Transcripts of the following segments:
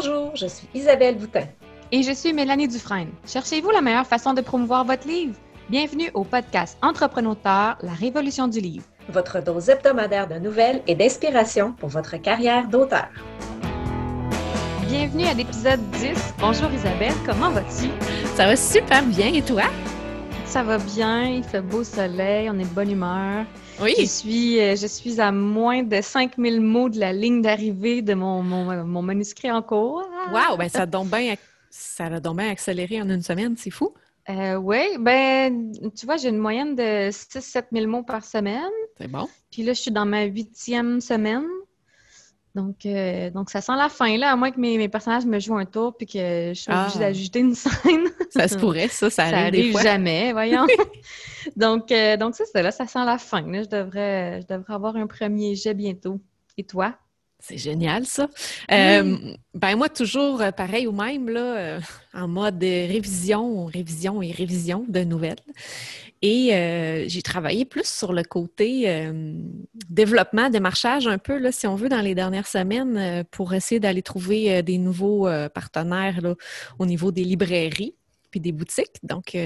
Bonjour, je suis Isabelle Boutin. Et je suis Mélanie Dufresne. Cherchez-vous la meilleure façon de promouvoir votre livre? Bienvenue au podcast Entrepreneur, la révolution du livre. Votre dose hebdomadaire de nouvelles et d'inspiration pour votre carrière d'auteur. Bienvenue à l'épisode 10. Bonjour Isabelle, comment vas-tu? Ça va super bien et toi? Ça va bien, il fait beau soleil, on est de bonne humeur. Oui. Je suis, euh, je suis à moins de 5000 mots de la ligne d'arrivée de mon, mon, manuscrit en cours. Wow, ben ça a donc bien, ça bien accéléré en une semaine, c'est fou. Euh, oui, ben, tu vois, j'ai une moyenne de 6-7 000 mots par semaine. C'est bon. Puis là, je suis dans ma huitième semaine. Donc, euh, donc, ça sent la fin, là, à moins que mes, personnages me jouent un tour puis que je suis obligée ah. d'ajouter une scène. ça se pourrait, ça, ça arrive, des fois. jamais, voyons. donc, euh, donc c'est ça, là, ça sent la fin. Je, devrais, je devrais avoir un premier jet bientôt. Et toi? C'est génial, ça. Euh, ben moi, toujours pareil ou même, là, en mode révision, révision et révision de nouvelles. Et euh, j'ai travaillé plus sur le côté euh, développement, démarchage un peu, là, si on veut, dans les dernières semaines, euh, pour essayer d'aller trouver des nouveaux partenaires là, au niveau des librairies puis des boutiques. Donc,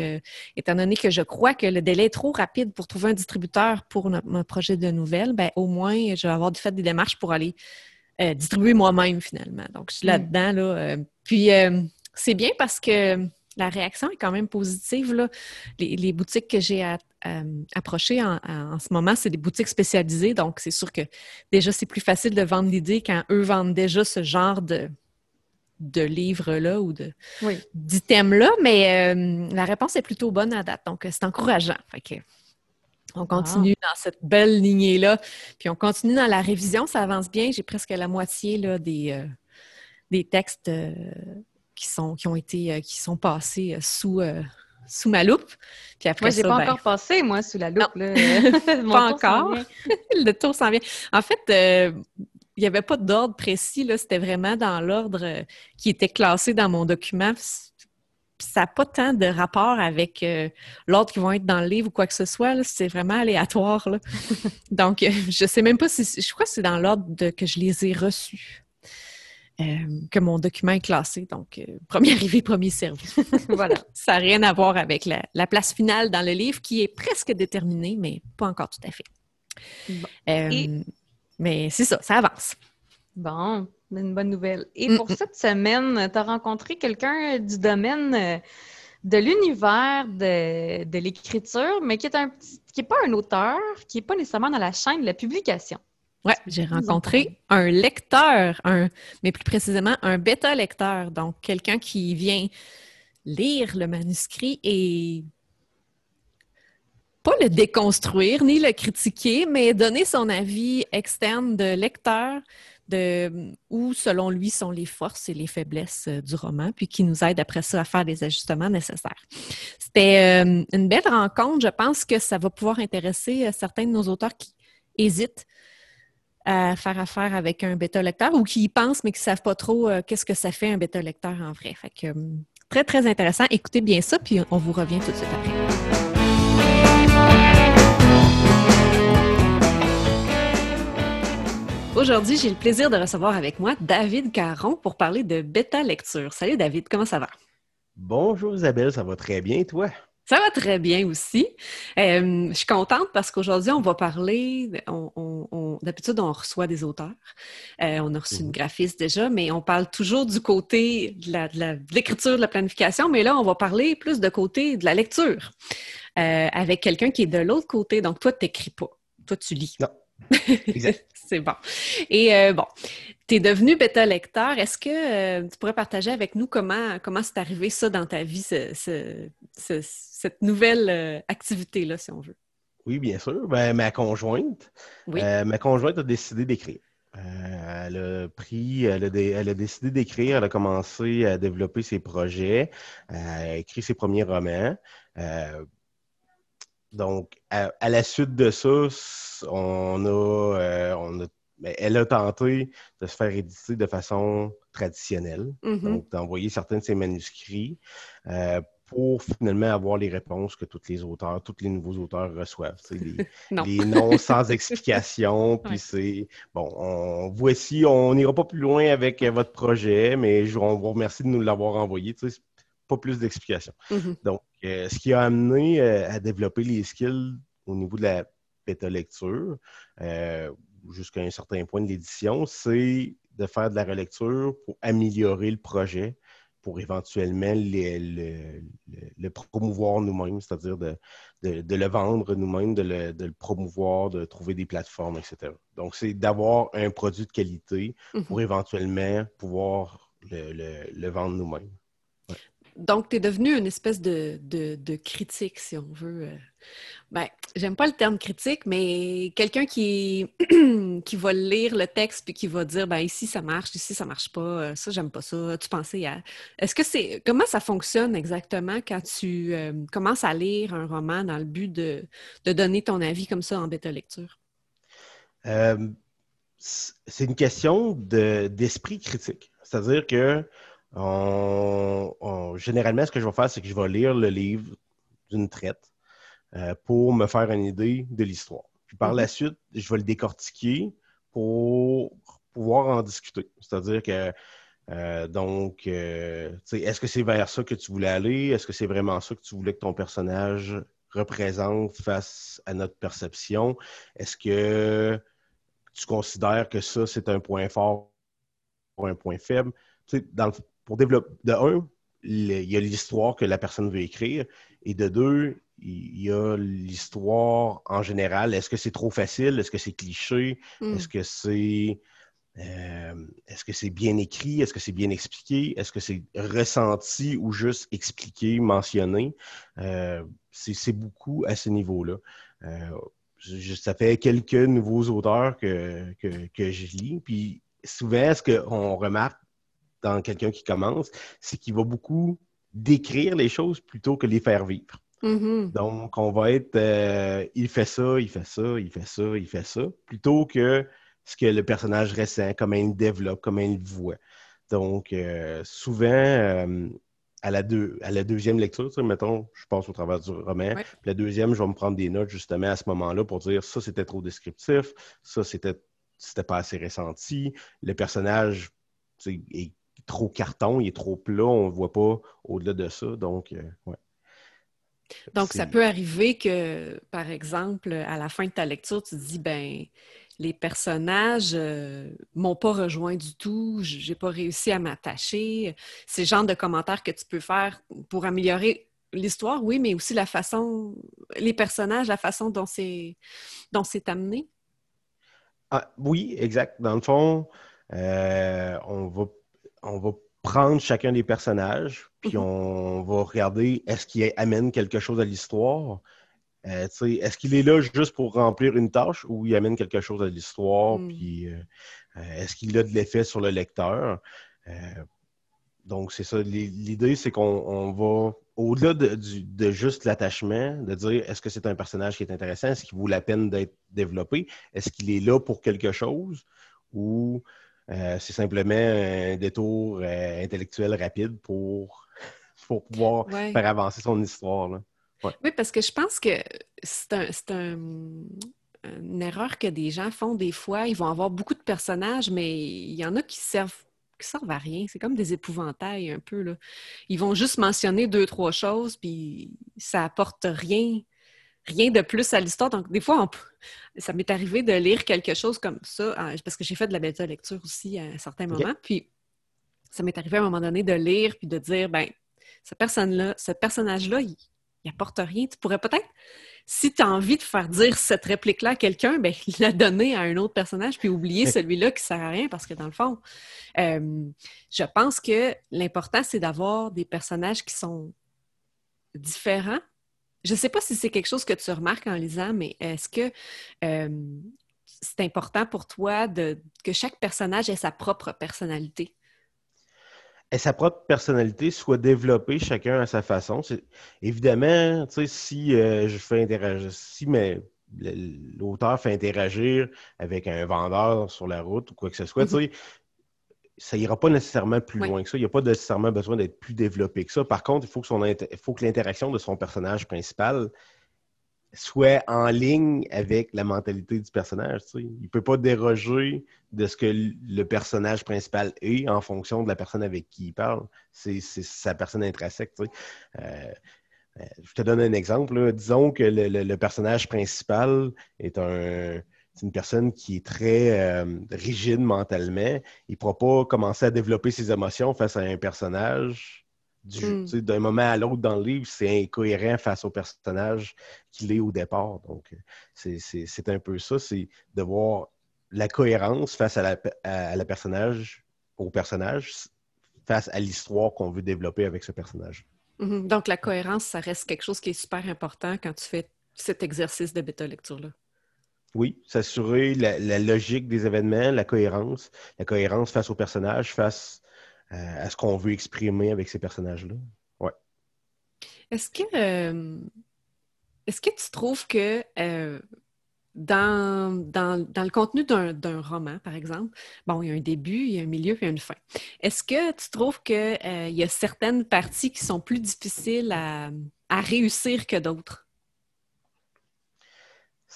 étant donné que je crois que le délai est trop rapide pour trouver un distributeur pour mon projet de nouvelles, ben, au moins, je vais avoir fait des démarches pour aller distribuer moi-même finalement. Donc, je suis mmh. là-dedans. Là, puis, c'est bien parce que la réaction est quand même positive. Là. Les, boutiques que j'ai approchées en, ce moment, c'est des boutiques spécialisées. Donc, c'est sûr que déjà, c'est plus facile de vendre l'idée quand eux vendent déjà ce genre de, de livres-là ou d'items-là. Mais euh, la réponse est plutôt bonne à date. Donc, c'est encourageant. on continue dans cette belle lignée-là. Puis on continue dans la révision. Ça avance bien. J'ai presque la moitié là, des, euh, des textes. Euh, qui sont, qui ont été, euh, qui sont passés euh, sous, euh, sous ma loupe. Puis après moi, j'ai pas ben encore passé, moi, sous la loupe. pas encore. le tour s'en vient. En fait, n'y avait pas d'ordre précis. C'était vraiment dans l'ordre qui était classé dans mon document. ça n'a pas tant de rapport avec l'ordre qui vont être dans le livre ou quoi que ce soit. C'est vraiment aléatoire. Donc, je ne sais même pas si... Je crois que c'est dans l'ordre que je les ai reçus. Euh, que mon document est classé. Donc, euh, premier arrivé, premier servi. voilà. Ça n'a rien à voir avec la, place finale dans le livre qui est presque déterminée, mais pas encore tout à fait. Euh, mais c'est ça, ça avance. Bon, une bonne nouvelle. Et pour cette semaine, tu as rencontré quelqu'un du domaine de l'univers de, l'écriture, mais qui est un qui n'est pas un auteur, qui n'est pas nécessairement dans la chaîne de la publication. Oui, j'ai rencontré un lecteur, un, mais plus précisément un bêta-lecteur, donc quelqu'un qui vient lire le manuscrit et pas le déconstruire ni le critiquer, mais donner son avis externe de lecteur de où, selon lui, sont les forces et les faiblesses euh, du roman, puis qui nous aide après ça à faire des ajustements nécessaires. C'était euh, une belle rencontre. Je pense que ça va pouvoir intéresser euh, certains de nos auteurs qui hésitent à faire affaire avec un bêta-lecteur ou qui y pensent mais qui ne savent pas trop qu'est-ce que ça fait un bêta-lecteur en vrai. Fait que, très, très intéressant. Écoutez bien ça, puis on vous revient tout de suite après. Aujourd'hui, j'ai le plaisir de recevoir avec moi David Caron pour parler de bêta-lecture. Salut David, comment ça va? Bonjour Isabelle, ça va très bien, toi? Ça va très bien aussi. Euh, je suis contente parce qu'aujourd'hui, on va parler. On, D'habitude, on reçoit des auteurs. Euh, on a reçu une mhm. graphiste déjà, mais on parle toujours du côté de l'écriture, de, la planification. Mais là, on va parler plus de côté de la lecture euh, avec quelqu'un qui est de l'autre côté. Donc, toi, tu n'écris pas. Toi, tu lis. Non. c'est bon. Et bon, tu es devenu bêta-lecteur. Est-ce que tu pourrais partager avec nous comment comment c'est arrivé ça dans ta vie, ce, cette nouvelle euh, activité-là, si on veut? Oui, bien sûr. Ben, ma conjointe, euh, ma conjointe a décidé d'écrire. Euh, elle a pris, elle a, décidé d'écrire, elle a commencé à développer ses projets, à écrire ses premiers romans. Donc, à, la suite de ça, on a, on a ben, elle a tenté de se faire éditer de façon traditionnelle, mm-hmm. donc d'envoyer certains de ses manuscrits pour finalement avoir les réponses que tous les auteurs, tous les nouveaux auteurs reçoivent. Les, les, noms sans explication. Puis c'est bon, on, voici, on n'ira pas plus loin avec votre projet, mais je, on vous remercie de nous l'avoir envoyé. Pas plus d'explications. Mm-hmm. Donc, euh, ce qui a amené euh, à développer les skills au niveau de la bêta-lecture, euh, jusqu'à un certain point de l'édition, c'est de faire de la relecture pour améliorer le projet, pour éventuellement le, promouvoir nous-mêmes, c'est-à-dire de, le vendre nous-mêmes, de, le, promouvoir, de trouver des plateformes, etc. Donc, c'est d'avoir un produit de qualité mm-hmm. pour éventuellement pouvoir le, vendre nous-mêmes. Donc, tu es devenu une espèce de, critique, si on veut. Euh. Ben, j'aime pas le terme critique, mais quelqu'un qui, qui va lire le texte puis qui va dire ben ici ça marche, ici ça marche pas, euh, ça j'aime pas ça. Tu pensais à. Est-ce que c'est. Comment ça fonctionne exactement quand tu euh, commences à lire un roman dans le but de, donner ton avis comme ça en bêta lecture? c'est une question d'esprit critique. C'est-à-dire que généralement, ce que je vais faire, c'est que je vais lire le livre d'une traite euh, pour me faire une idée de l'histoire. Puis par la mhm. suite, je vais le décortiquer pour pouvoir en discuter. C'est-à-dire que, euh, donc, euh, est-ce que c'est vers ça que tu voulais aller? Est-ce que c'est vraiment ça que tu voulais que ton personnage représente face à notre perception? Est-ce que tu considères que ça, c'est un point fort ou un point faible? dans le, pour développer, de un, il y a l'histoire que la personne veut écrire, et de deux, il y a l'histoire en général. Est-ce que c'est trop facile? Est-ce que c'est cliché? Hmm. Est-ce que c'est euh, est-ce que c'est bien écrit? Est-ce que c'est bien expliqué? Est-ce que c'est ressenti ou juste expliqué, mentionné? Euh, c'est beaucoup à ce niveau-là. Euh, ça fait quelques nouveaux auteurs que, que, que je lis. Puis souvent, ce qu'on remarque dans quelqu'un qui commence, c'est qu'il va beaucoup décrire les choses plutôt que les faire vivre. Mm-hmm. Donc, on va être euh, il fait ça, il fait ça, il fait ça, il fait ça, plutôt que ce que le personnage ressent, comment il développe, comment il voit. Donc, euh, souvent, euh, à, la à la deuxième lecture, mettons, je passe au travers du roman, la deuxième, je vais me prendre des notes justement à ce moment-là pour dire ça, c'était trop descriptif, ça, c'était pas assez ressenti, le personnage est trop carton, il est trop plat, on ne voit pas au-delà de ça. Donc, euh, ouais. Donc, ça peut arriver que, par exemple, à la fin de ta lecture, tu te dis, ben, les personnages ne euh, m'ont pas rejoint du tout, j'ai pas réussi à m'attacher. C'est le genre de commentaires que tu peux faire pour améliorer l'histoire, oui, mais aussi la façon, les personnages, la façon dont c'est, dont c'est amené. Ah, oui, exact. Dans le fond, euh, on va on va prendre chacun des personnages, puis mhm. on va regarder est-ce qu'il amène quelque chose à l'histoire? Euh, est-ce qu'il est là juste pour remplir une tâche ou il amène quelque chose à l'histoire, mm. puis euh, euh, est-ce qu'il a de l'effet sur le lecteur? donc, c'est ça. L'idée, c'est qu'on va, au-delà de, juste l'attachement, de dire est-ce que c'est un personnage qui est intéressant, est-ce qu'il vaut la peine d'être développé, est-ce qu'il est là pour quelque chose ou euh, c'est simplement un détour euh, intellectuel rapide pour, pour pouvoir faire avancer son histoire. Oui, parce que je pense que c'est un, une erreur que des gens font des fois. Ils vont avoir beaucoup de personnages, mais il y en a qui servent qui servent à rien. C'est comme des épouvantails un peu. Là. Ils vont juste mentionner deux, trois choses, puis ça apporte rien rien de plus à l'histoire. Donc, des fois, ça m'est arrivé de lire quelque chose comme ça, parce que j'ai fait de la bêta lecture aussi à un certain moment. Puis, ça m'est arrivé à un moment donné de lire puis de dire, ben, cette personne-là, ce personnage-là, il, n'apporte rien. Tu pourrais peut-être, si tu as envie de faire dire cette réplique-là à quelqu'un, ben, la donner à un autre personnage puis oublier celui-là qui sert à rien parce que dans le fond, euh, je pense que l'important, c'est d'avoir des personnages qui sont différents, je ne sais pas si c'est quelque chose que tu remarques en lisant, mais est-ce que euh, c'est important pour toi de, que chaque personnage ait sa propre personnalité? Et sa propre personnalité soit développée chacun à sa façon. Évidemment, si euh, je fais interagir, si l'auteur fait interagir avec un vendeur sur la route ou quoi que ce soit, mm-hmm. Ça ira pas nécessairement plus loin que ça. Il n'y a pas nécessairement besoin d'être plus développé que ça. Par contre, il faut que, son faut que l'interaction de son personnage principal soit en ligne avec la mentalité du personnage. Il ne peut pas déroger de ce que le personnage principal est en fonction de la personne avec qui il parle. C'est sa personne intrinsèque. Euh, euh, je te donne un exemple. Disons que le, personnage principal est un, une personne qui est très euh, rigide mentalement. Il ne pourra pas commencer à développer ses émotions face à un personnage Hmm. D'un moment à l'autre dans le livre, c'est incohérent face au personnage qu'il est au départ. Donc, c'est un peu ça, c'est de voir la cohérence face à la, personnage, au personnage, face à l'histoire qu'on veut développer avec ce personnage. Mm-hmm. Donc, la cohérence, ça reste quelque chose qui est super important quand tu fais cet exercice de bêta-lecture-là. Oui, s'assurer la, logique des événements, la cohérence, la cohérence face au personnage, face à ce qu'on veut exprimer avec ces personnages-là. Ouais. Est-ce que, euh, est-ce que tu trouves que euh, dans, dans, dans, le contenu d'un roman, par exemple, bon, il y a un début, il y a un milieu, il y a une fin. Est-ce que tu trouves qu'il euh, y a certaines parties qui sont plus difficiles à, à réussir que d'autres?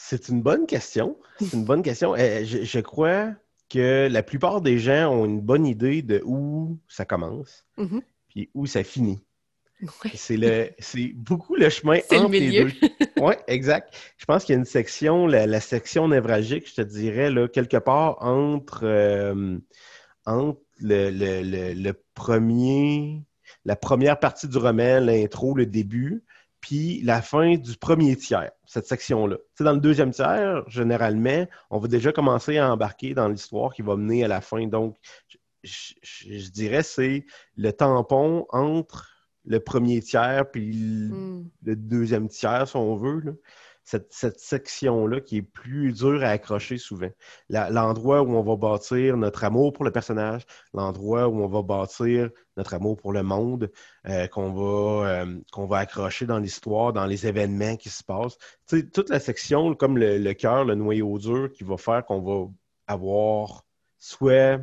C'est une bonne question. C'est une bonne question. je, je crois que la plupart des gens ont une bonne idée de où ça commence, mm-hmm. puis où ça finit. C'est le, c'est beaucoup le chemin entre les deux. oui, exact. Je pense qu'il y a une section, la, section névralgique, je te dirais, là, quelque part entre, euh, entre le, le, le, premier, la première partie du roman, l'intro, le début, puis la fin du premier tiers, cette section-là. dans le deuxième tiers, généralement, on va déjà commencer à embarquer dans l'histoire qui va mener à la fin. Donc, je, dirais c'est le tampon entre le premier tiers puis hmm. le, deuxième tiers, si on veut. Là cette, section-là qui est plus dure à accrocher souvent. L'endroit où on va bâtir notre amour pour le personnage, l'endroit où on va bâtir notre amour pour le monde, euh, qu'on va, euh, qu'on va accrocher dans l'histoire, dans les événements qui se passent. toute la section, comme le, le cœur, le noyau dur, qui va faire qu'on va avoir soit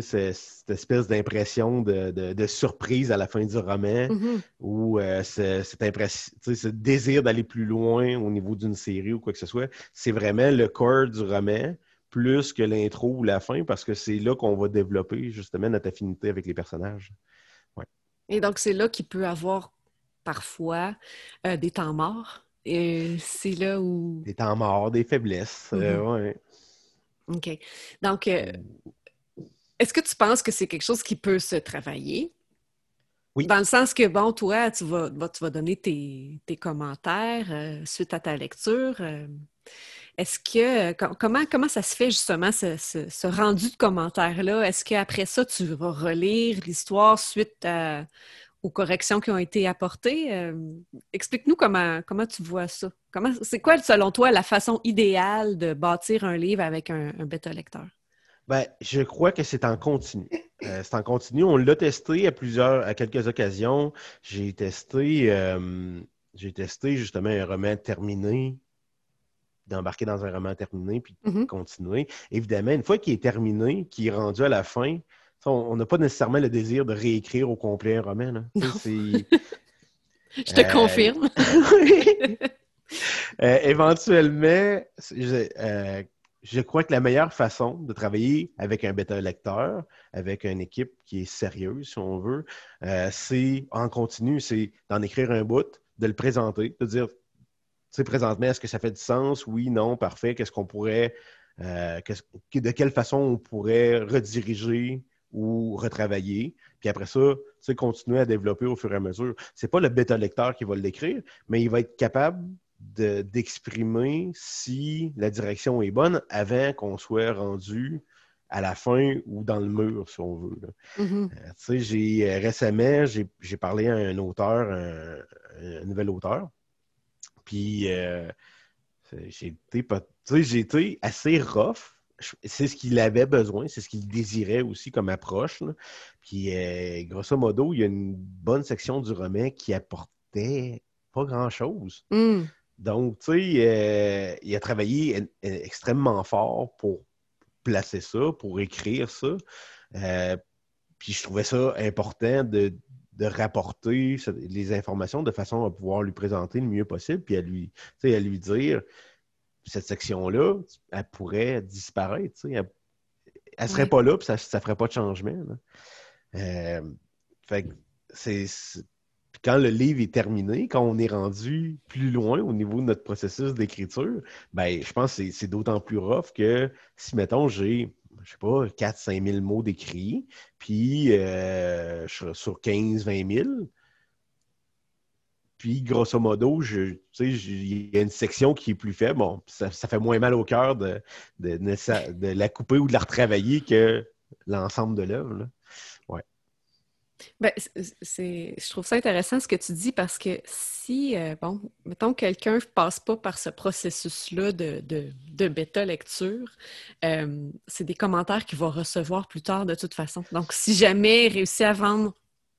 cette espèce d'impression de, surprise à la fin du roman mm-hmm. ou euh, ce désir d'aller plus loin au niveau d'une série ou quoi que ce soit, c'est vraiment le corps du roman plus que l'intro ou la fin parce que c'est là qu'on va développer justement notre affinité avec les personnages. Et donc, c'est là qu'il peut avoir parfois euh, des temps morts. Et c'est là où. Des temps morts, des faiblesses. Euh, mm-hmm. OK. Donc, est-ce que tu penses que c'est quelque chose qui peut se travailler? Oui. Dans le sens que, bon, toi, tu vas, tu vas donner tes, commentaires euh, suite à ta lecture. Euh, est-ce que, comment, comment ça se fait justement ce, rendu de commentaires-là? Est-ce qu'après ça, tu vas relire l'histoire suite aux corrections qui ont été apportées? Euh, explique-nous comment, comment tu vois ça. C'est quoi, selon toi, la façon idéale de bâtir un livre avec un, un bêta-lecteur? Ben, je crois que c'est en continu. Euh, c'est en continu. On l'a testé à plusieurs, à quelques occasions. J'ai testé, euh, j'ai testé justement un roman terminé, d'embarquer dans un roman terminé puis de mm-hmm. continuer. Évidemment, une fois qu'il est terminé, qu'il est rendu à la fin, on n'a pas nécessairement le désir de réécrire au complet un roman. je te confirme. Euh, éventuellement, je crois que la meilleure façon de travailler avec un bêta-lecteur, avec une équipe qui est sérieuse, si on veut, euh, c'est en continu, c'est d'en écrire un bout, de le présenter, de dire, tu sais, présentement, est-ce que ça fait du sens? Oui, non, parfait. Qu'est-ce qu'on pourrait, euh, de quelle façon on pourrait rediriger ou retravailler? Puis après ça, tu sais, continuer à développer au fur et à mesure. C'est pas le bêta-lecteur qui va l'écrire, mais il va être capable d'exprimer si la direction est bonne avant qu'on soit rendu à la fin ou dans le mur, si on veut. Mm-hmm. Euh, tu sais, j'ai euh, récemment, j'ai parlé à un auteur, un, nouvel auteur, puis euh, j'ai été, été, assez rough. C'est ce qu'il avait besoin, c'est ce qu'il désirait aussi comme approche. Puis, grosso modo, il y a une bonne section du roman qui apportait pas grand-chose. Mm. Donc, tu sais, euh, il a travaillé extrêmement fort pour placer ça, pour écrire ça. puis je trouvais ça important de, rapporter les informations de façon à pouvoir lui présenter le mieux possible, puis à lui, à lui dire cette section-là, elle pourrait disparaître. Elle, ne serait pas là, puis ça ne ferait pas de changement. fait c'est quand le livre est terminé, quand on est rendu plus loin au niveau de notre processus d'écriture, ben, je pense que c'est d'autant plus rough que si, mettons, j'ai, je sais pas, 4-5 000 mots d'écrit, puis euh, sur 15-20 000, puis, grosso modo, il y a une section qui est plus faible. Bon, ça, fait moins mal au cœur de, la couper ou de la retravailler que l'ensemble de l'œuvre. Ben, c'est, je trouve ça intéressant ce que tu dis parce que si, euh, bon, mettons quelqu'un ne passe pas par ce processus-là de, de, bêta-lecture, euh, c'est des commentaires qu'il va recevoir plus tard de toute façon. Donc, si jamais il réussit à vendre,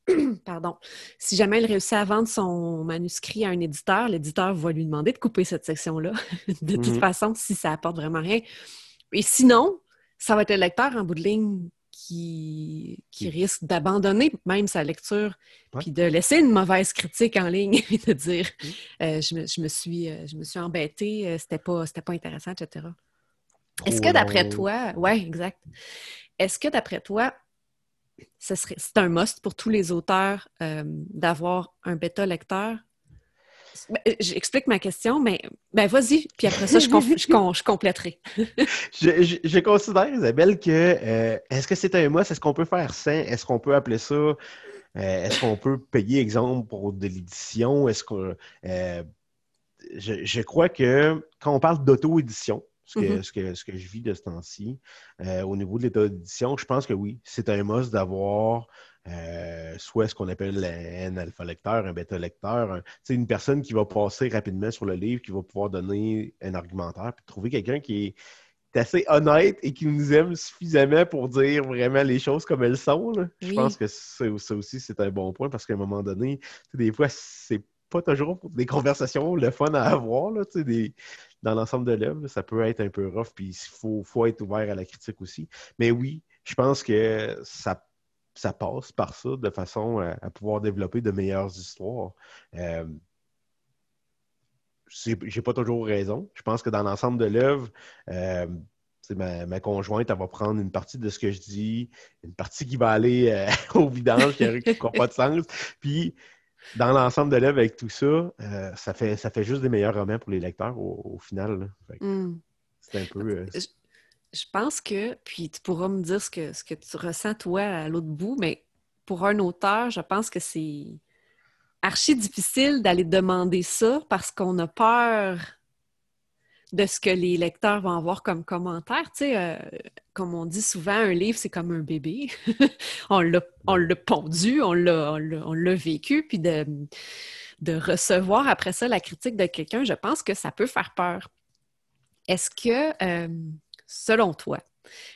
pardon, si jamais il réussit à vendre son manuscrit à un éditeur, l'éditeur va lui demander de couper cette section-là, de toute mhm. façon, si ça apporte vraiment rien. Et sinon, ça va être le lecteur en bout de ligne qui, qui risque d'abandonner même sa lecture, puis de laisser une mauvaise critique en ligne, et de dire euh, je, me, je, me, suis, euh, je me suis embêtée, euh, c'était pas, pas intéressant, etc. Est-ce que d'après toi, ouais, exact. Est-ce que d'après toi, ce serait, c'est un must pour tous les auteurs d'avoir un bêta lecteur j'explique ma question, mais ben vas-y, puis après ça, je, je, compléterai. je, considère, Isabelle, que euh, est-ce que c'est un must? Est-ce qu'on peut faire ça? Est-ce qu'on peut appeler ça? Euh, est-ce qu'on peut payer, exemple, pour de l'édition? Est-ce que je, crois que quand on parle d'auto-édition, ce que, mm-hmm. ce, que, ce que je vis de ce temps-ci, au niveau de l'état d'édition, je pense que oui, c'est un must d'avoir euh, soit ce qu'on appelle un alpha lecteur, un bêta lecteur, c'est une personne qui va passer rapidement sur le livre, qui va pouvoir donner un argumentaire, puis trouver quelqu'un qui est assez honnête et qui nous aime suffisamment pour dire vraiment les choses comme elles sont. Je pense que ça, aussi, c'est un bon point parce qu'à un moment donné, des fois, c'est pas toujours des conversations le fun à avoir là, des, dans l'ensemble de l'œuvre. Ça peut être un peu rough, puis il faut, faut être ouvert à la critique aussi. Mais oui, je pense que ça ça passe par ça de façon à, pouvoir développer de meilleures histoires. Euh, j'ai pas toujours raison. Je pense que dans l'ensemble de l'œuvre, euh, ma, conjointe, elle va prendre une partie de ce que je dis, une partie qui va aller euh, au vidange, qui n'a pas de sens. Puis, dans l'ensemble de l'œuvre, avec tout ça, euh, ça, fait, ça fait juste des meilleurs romans pour les lecteurs au, final. Hmm. C'est un peu. Je pense que, puis tu pourras me dire ce que, ce que tu ressens toi à l'autre bout, mais pour un auteur, je pense que c'est archi difficile d'aller demander ça parce qu'on a peur de ce que les lecteurs vont avoir comme commentaire. Tu sais, euh, comme on dit souvent, un livre, c'est comme un bébé. on l'a pondu, on l'a vécu, puis de, de recevoir après ça la critique de quelqu'un, je pense que ça peut faire peur. Est-ce que euh, selon toi?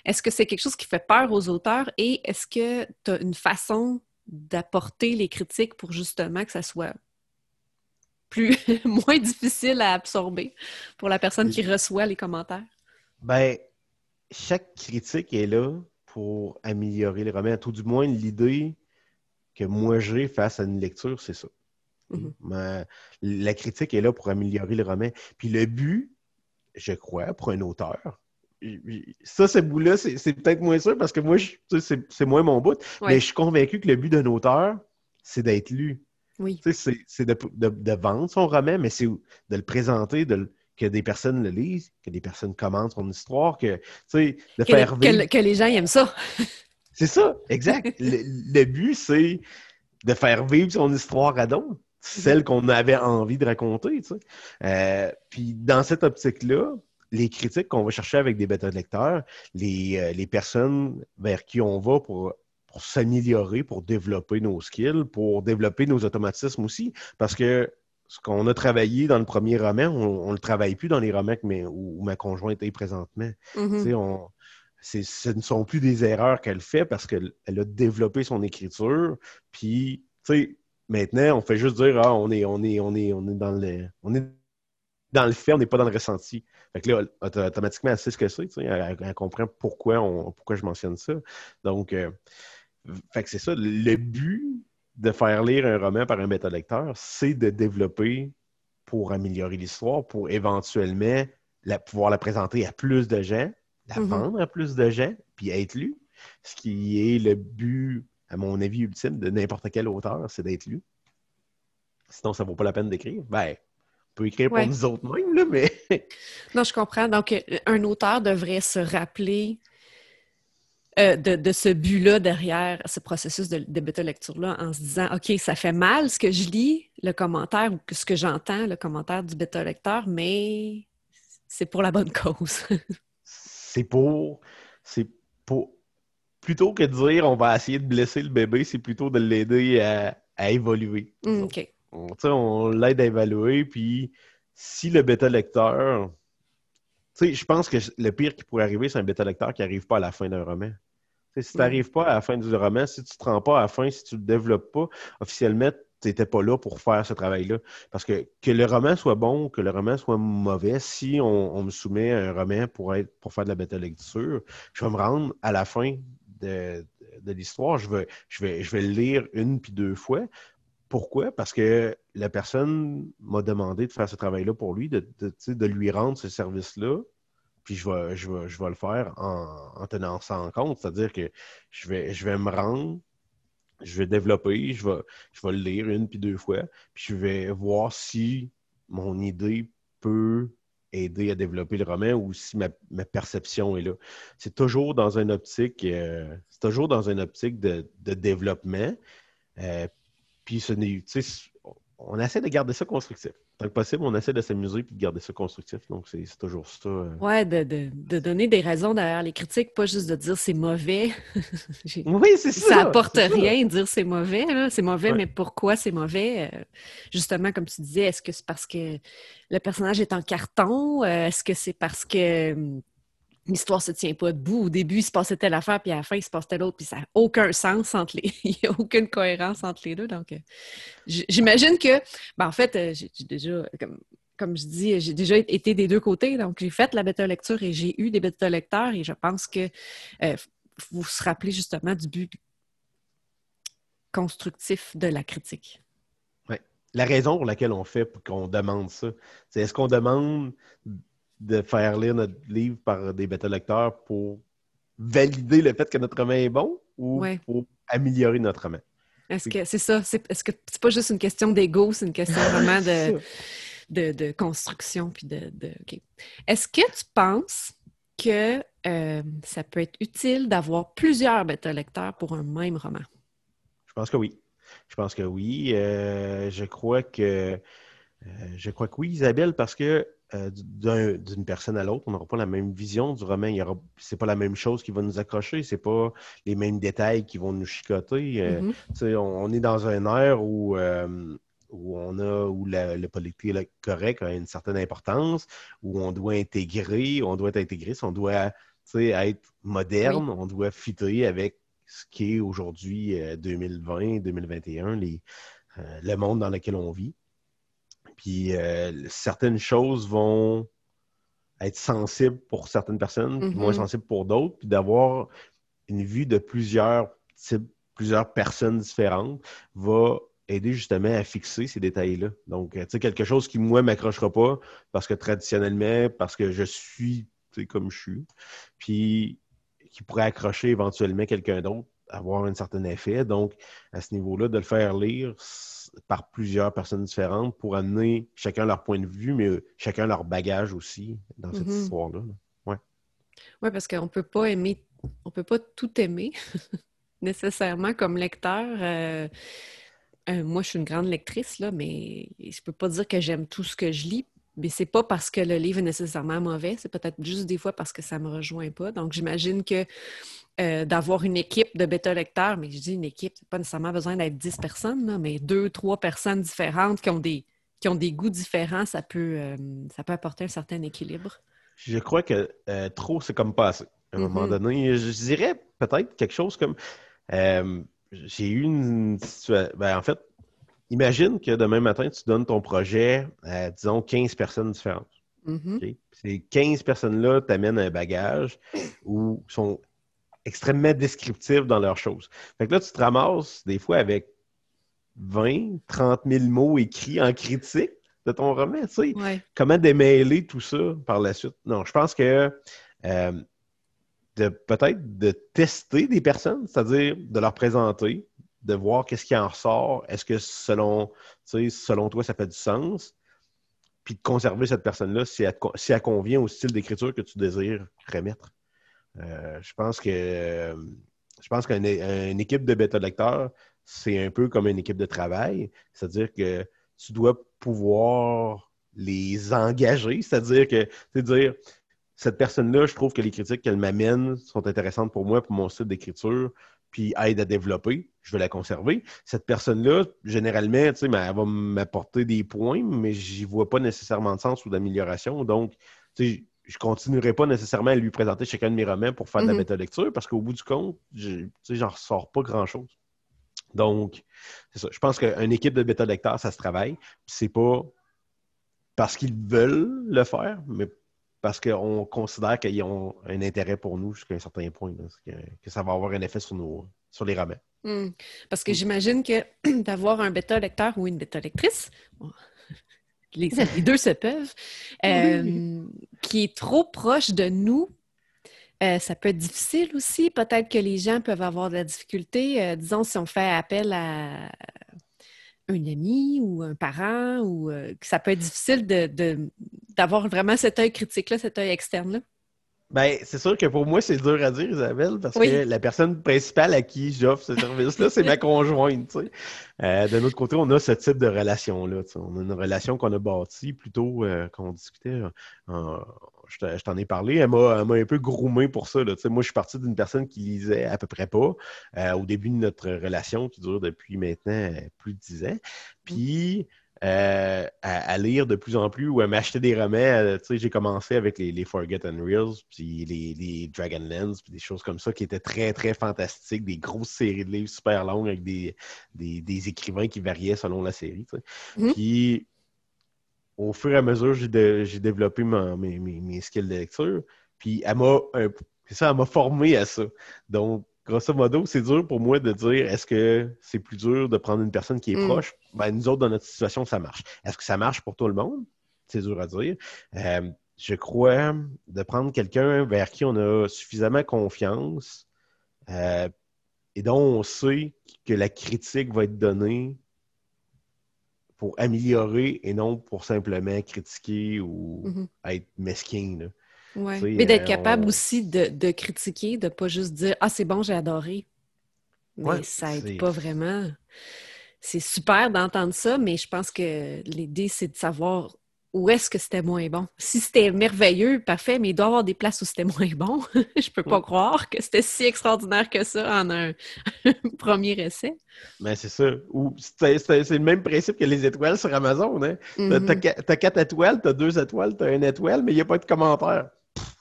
Est-ce que c'est quelque chose qui fait peur aux auteurs et est-ce que tu as une façon d'apporter les critiques pour justement que ça soit plus moins difficile à absorber pour la personne qui reçoit les commentaires? Ben, chaque critique est là pour améliorer les romans. Tout du moins, l'idée que moi j'ai face à une lecture, c'est ça. Mm-hmm. la critique est là pour améliorer le roman. Puis le but, je crois, pour un auteur, ça, ce bout-là, c'est peut-être moins sûr parce que moi, c'est moins mon bout. Mais je suis convaincu que le but d'un auteur, c'est d'être lu. Oui. C'est de, vendre son roman, mais c'est de le présenter, de, que des personnes le lisent, que des personnes commentent son histoire, que, de faire vivre... que, les gens aiment ça. c'est ça, exact. le, but, c'est de faire vivre son histoire à d'autres, celle qu'on avait envie de raconter. Euh, puis dans cette optique-là, les critiques qu'on va chercher avec des bêta lecteurs, les, euh, les, personnes vers qui on va pour, pour s'améliorer, pour développer nos skills, pour développer nos automatismes aussi. Parce que ce qu'on a travaillé dans le premier roman, on ne le travaille plus dans les romans où, ma conjointe est présentement. Mm-hmm. on, ce ne sont plus des erreurs qu'elle fait parce qu'elle a développé son écriture. Puis, maintenant, on fait juste dire Ah, on est, on est, on est, on est dans le. On est dans le fait, on n'est pas dans le ressenti. Fait que là, automatiquement, elle sait ce que c'est, elle, comprend pourquoi, on, pourquoi je mentionne ça. Donc, euh, fait que c'est ça. Le but de faire lire un roman par un bêta-lecteur, c'est de développer pour améliorer l'histoire, pour éventuellement pouvoir la présenter à plus de gens, la mm-hmm. vendre à plus de gens, puis être lu. Ce qui est le but, à mon avis, ultime de n'importe quel auteur, c'est d'être lu. Sinon, ça ne vaut pas la peine d'écrire. Ben, peut écrire pour nous autres mêmes, là, mais. non, je comprends. Donc, euh, un auteur devrait se rappeler euh, de, ce but-là derrière ce processus de, de bêta-lecture-là en se disant OK, ça fait mal ce que je lis, le commentaire ou ce que j'entends, le commentaire du bêta-lecteur, mais c'est pour la bonne cause. c'est pour. C'est pour. Plutôt que de dire on va essayer de blesser le bébé, c'est plutôt de l'aider à, évoluer. Mm, OK. On, on l'aide à évaluer, puis si le bêta-lecteur. Tu sais, je pense que le pire qui pourrait arriver, c'est un bêta-lecteur qui n'arrive pas à la fin d'un roman. Si tu n'arrives pas à la fin du roman, si tu ne te rends pas à la fin, si tu ne le développes pas, officiellement, tu n'étais pas là pour faire ce travail-là. Parce que que le roman soit bon, que le roman soit mauvais, si on, me soumet un roman pour, être, pour faire de la bêta-lecture, je vais me rendre à la fin de, l'histoire. Je vais, je, vais, je vais le lire une puis deux fois. Pourquoi? Parce que la personne m'a demandé de faire ce travail-là pour lui, de, de lui rendre ce service-là puis je vais, je je vais le faire en, tenant ça en compte. C'est-à-dire que je vais, je vais me rendre, je vais développer, je vais, je vais le lire une puis deux fois, puis je vais voir si mon idée peut aider à développer le roman ou si ma, perception est là. C'est toujours dans une optique, euh, c'est toujours dans une optique de, développement. Euh, puis ce n'est, on essaie de garder ça constructif tant que possible, on essaie de s'amuser et de garder ça constructif. Donc, c'est toujours ça. Euh. Oui, de, donner des raisons derrière les critiques, pas juste de dire c'est mauvais. oui, c'est ça. Ça apporte rien de dire c'est mauvais. C'est mauvais, mais pourquoi c'est mauvais? Euh, justement, comme tu disais, est-ce que c'est parce que le personnage est en carton? Euh, est-ce que c'est parce que hum, l'histoire se tient pas debout. Au début, il se passait telle affaire, puis à la fin, il se passe telle autre, puis ça n'a aucun sens entre les... il n'y a aucune cohérence entre les deux. Donc, euh, j'imagine que, ben, en fait, euh, j'ai déjà, comme, comme je dis, j'ai déjà été des deux côtés. Donc, j'ai fait la bêta-lecture et j'ai eu des bêta-lecteurs et je pense que euh, vous vous rappelez justement du but constructif de la critique. Oui. La raison pour laquelle on fait, qu'on demande ça, c'est est-ce qu'on demande de faire lire notre livre par des bêta-lecteurs pour valider le fait que notre roman est bon ou pour améliorer notre roman? Est-ce que c'est ça? Est-ce que c'est pas juste une question d'ego, c'est une question vraiment de, de, construction puis de. Est-ce que tu penses que euh, ça peut être utile d'avoir plusieurs bêta-lecteurs pour un même roman? Je pense que oui. Je pense que oui. Euh, je crois que euh, je crois que oui, Isabelle, parce que euh, d'une personne à l'autre, on n'aura pas la même vision du roman. Ce n'est pas la même chose qui va nous accrocher, c'est pas les mêmes détails qui vont nous chicoter. Euh, mm-hmm. on, est dans un air où, où on a où le politique correct a une certaine importance, où on doit intégrer, on doit être intégré, on doit être moderne, on doit fitter avec ce qui est aujourd'hui 2020, 2021, le monde dans lequel on vit. Puis euh, certaines choses vont être sensibles pour certaines personnes, moins mm-hmm. sensibles pour d'autres, puis d'avoir une vue de plusieurs types, plusieurs personnes différentes va aider justement à fixer ces détails-là. Donc, euh, tu sais, quelque chose qui, moi, m'accrochera pas parce que traditionnellement, parce que je suis comme je suis, puis qui pourrait accrocher éventuellement quelqu'un d'autre, avoir un certain effet. Donc, à ce niveau-là, de le faire lire, par plusieurs personnes différentes pour amener chacun leur point de vue, mais chacun leur bagage aussi dans cette mm-hmm. histoire-là. Oui, ouais, parce qu'on ne peut pas aimer, on peut pas tout aimer nécessairement comme lecteur. Euh, euh, moi, je suis une grande lectrice, là, mais je ne peux pas dire que j'aime tout ce que je lis. Mais c'est pas parce que le livre est nécessairement mauvais, c'est peut-être juste des fois parce que ça me rejoint pas. Donc, j'imagine que euh, d'avoir une équipe de bêta-lecteurs, mais je dis une équipe, c'est pas nécessairement besoin d'être 10 personnes, mais deux, trois personnes différentes qui ont des, qui ont des goûts différents, ça peut, euh, ça peut apporter un certain équilibre. Je crois que euh, trop, c'est comme pas assez. À un moment mm-hmm. donné, je dirais peut-être quelque chose comme j'ai eu une situation. Ben, en fait, imagine que demain matin, tu donnes ton projet à, disons, 15 personnes différentes. Mm-hmm. Ces 15 personnes-là t'amènent un bagage ou sont extrêmement descriptifs dans leurs choses. Fait que là, tu te ramasses des fois avec 20, 30 000 mots écrits en critique de ton roman, tu sais. Comment démêler tout ça par la suite? Non, je pense que euh, peut-être de tester des personnes, c'est-à-dire de leur présenter, de voir qu'est-ce qui en ressort. Est-ce que selon, toi, ça fait du sens? Puis de conserver cette personne-là si elle, si elle convient au style d'écriture que tu désires remettre. Euh, je pense que je pense qu'une équipe de bêta-lecteurs, c'est un peu comme une équipe de travail. C'est-à-dire que tu dois pouvoir les engager. C'est-à-dire que, dire, cette personne-là, je trouve que les critiques qu'elle m'amène sont intéressantes pour moi, pour mon style d'écriture, puis aide à développer. Je vais la conserver. Cette personne-là, généralement, tu sais, elle va m'apporter des points, mais j'y vois pas nécessairement de sens ou d'amélioration. Donc, tu sais, je continuerai pas nécessairement à lui présenter chacun de mes romans pour faire de la mm-hmm. méta-lecture parce qu'au bout du compte, je j'en ressors pas grand-chose. Donc, c'est ça. Je pense qu'une équipe de bêta-lecteurs, ça se travaille. C'est pas parce qu'ils veulent le faire, mais parce qu'on considère qu'ils ont un intérêt pour nous jusqu'à un certain point, que, ça va avoir un effet sur, nos, sur les romans. Hmm. Parce que j'imagine que d'avoir un bêta-lecteur ou une bêta-lectrice, les, deux se peuvent, euh, qui est trop proche de nous, euh, ça peut être difficile aussi. Peut-être que les gens peuvent avoir de la difficulté. Euh, disons, si on fait appel à un ami ou un parent, ou que ça peut être difficile d'avoir de, vraiment cet œil critique-là, cet œil externe-là? Ben, c'est sûr que pour moi, c'est dur à dire, Isabelle, parce que la personne principale à qui j'offre ce service-là, c'est ma conjointe. Tu euh, de notre côté, on a ce type de relation-là. On a une relation qu'on a bâtie plutôt euh, qu'on discutait. je t'en ai parlé, elle m'a un peu groumé pour ça. Là. Moi, je suis parti d'une personne qui lisait à peu près pas euh, au début de notre relation qui dure depuis maintenant plus de dix ans. Mmh. Puis, euh, à, lire de plus en plus ou à m'acheter des romans. Euh, j'ai commencé avec les, Forget and Reels, puis les, les Dragonlance, puis des choses comme ça qui étaient très, très fantastiques, des grosses séries de livres super longues avec des, des, écrivains qui variaient selon la série. Mm-hmm. Puis, au fur et à mesure, j'ai développé mes, mes, mes, skills de lecture. Puis, elle m'a ça, elle m'a formé à ça. Donc, grosso modo, c'est dur pour moi de dire est-ce que c'est plus dur de prendre une personne qui est mm. proche? Ben, nous autres, dans notre situation, ça marche. Est-ce que ça marche pour tout le monde? C'est dur à dire. Euh, je crois de prendre quelqu'un vers qui on a suffisamment confiance euh, et dont on sait que la critique va être donnée pour améliorer et non pour simplement critiquer ou mm-hmm. être mesquin. Mais d'être euh, capable aussi de, critiquer, de pas juste dire Ah, c'est bon, j'ai adoré. Mais ça aide pas vraiment. C'est super d'entendre ça, mais je pense que l'idée, c'est de savoir où est-ce que c'était moins bon. Si c'était merveilleux, parfait, mais il doit y avoir des places où c'était moins bon. je peux pas croire que c'était si extraordinaire que ça en un premier essai. Mais ben, c'est ça. C'est le même principe que les étoiles sur Amazon. Hein? Mm-hmm. T'as quatre étoiles, t'as deux étoiles, t'as une étoile, mais il n'y a pas de commentaire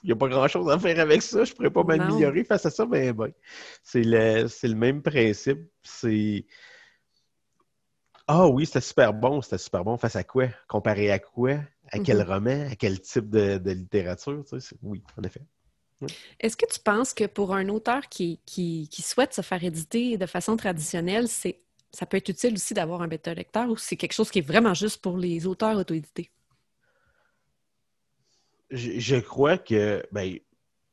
n'y a pas grand-chose à faire avec ça. Je ne pourrais pas m'améliorer face à ça, mais ben, c'est le, le, même principe. C'est. Ah oui, c'était super bon, c'était super bon. Face à quoi? Comparé à quoi? À quel mm-hmm. roman? À quel type de, littérature? oui, en effet. Est-ce que tu penses que pour un auteur qui, qui, souhaite se faire éditer de façon traditionnelle, c'est ça peut être utile aussi d'avoir un bêta-lecteur ou c'est quelque chose qui est vraiment juste pour les auteurs auto-édités? Je, crois que ben,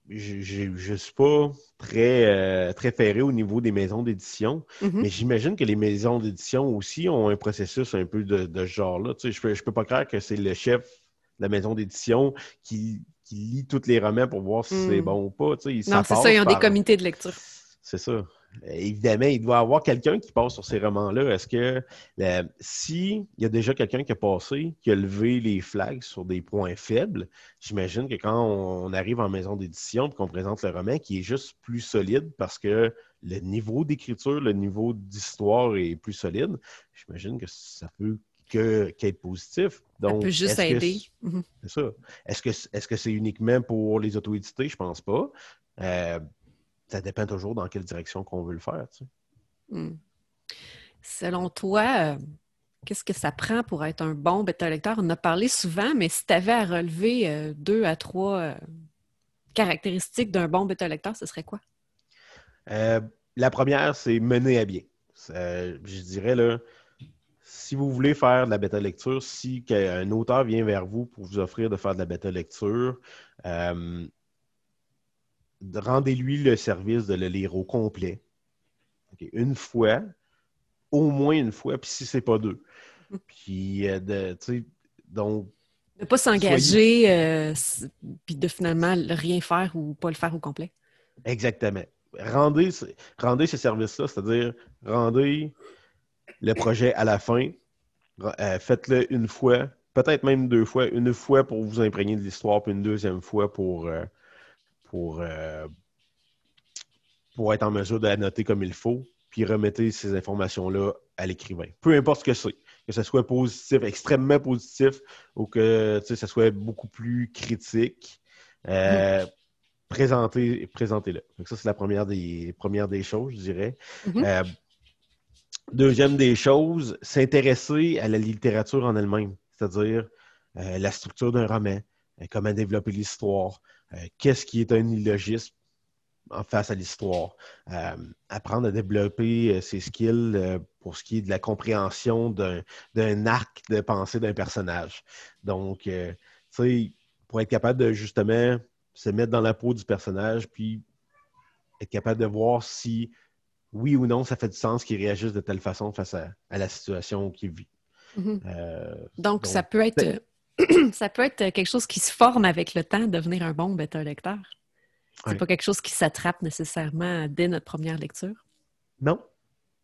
je ne suis pas très, euh, très ferré au niveau des maisons d'édition, mm-hmm. mais j'imagine que les maisons d'édition aussi ont un processus un peu de, ce genre-là. je ne peux, je peux pas croire que c'est le chef de la maison d'édition qui, lit tous les romans pour voir si c'est mm. bon ou pas. non, c'est ça, ils ont des comités de lecture. C'est ça. Évidemment, il doit y avoir quelqu'un qui passe sur ces romans-là. Est-ce que euh, si il y a déjà quelqu'un qui a passé, qui a levé les flags sur des points faibles, j'imagine que quand on arrive en maison d'édition et qu'on présente le roman, qui est juste plus solide parce que le niveau d'écriture, le niveau d'histoire est plus solide, j'imagine que ça peut qu'être positif. Donc, ça peut juste aider. Mhm. C'est ça. Est-ce que c'est uniquement pour les auto-édités? Je pense pas. Euh, ça dépend toujours dans quelle direction qu'on veut le faire. Hmm. Selon toi, euh, qu'est-ce que ça prend pour être un bon bêta-lecteur? On en a parlé souvent, mais si tu avais à relever euh, deux à trois euh, caractéristiques d'un bon bêta-lecteur, ce serait quoi? la première, c'est mener à bien. je dirais, là, si vous voulez faire de la bêta-lecture, si un auteur vient vers vous pour vous offrir de faire de la bêta-lecture, rendez-lui le service de le lire au complet. Une fois, au moins une fois, puis si c'est pas deux. Puis, euh, de, tu sais, donc. De pas s'engager, euh, puis de finalement rien faire ou pas le faire au complet. Exactement. Rendez, rendez ce service-là, c'est-à-dire rendez le projet à la fin, euh, faites-le une fois, peut-être même deux fois, une fois pour vous imprégner de l'histoire, puis une deuxième fois pour, pour, pour être en mesure de la noter comme il faut, puis remettez ces informations-là à l'écrivain. Peu importe ce que c'est, que ce soit positif, extrêmement positif, ou que ce soit beaucoup plus critique. Euh, présentez, le ça, c'est la première des, premières des choses, je dirais. Mm-hmm. Euh, deuxième des choses, s'intéresser à la littérature en elle-même, c'est-à-dire euh, la structure d'un roman, comment développer l'histoire, qu'est-ce qui est un illogisme, en face à l'histoire? Euh, apprendre à développer euh, ses skills euh, pour ce qui est de la compréhension d'un arc de pensée d'un personnage. Donc, tu sais, pour être capable de justement se mettre dans la peau du personnage, puis être capable de voir si oui ou non ça fait du sens qu'il réagisse de telle façon face à, la situation qu'il vit. Mm-hmm. donc, ça peut être ça peut être quelque chose qui se forme avec le temps, devenir un bon bêta-lecteur. C'est pas quelque chose qui s'attrape nécessairement dès notre première lecture? Non.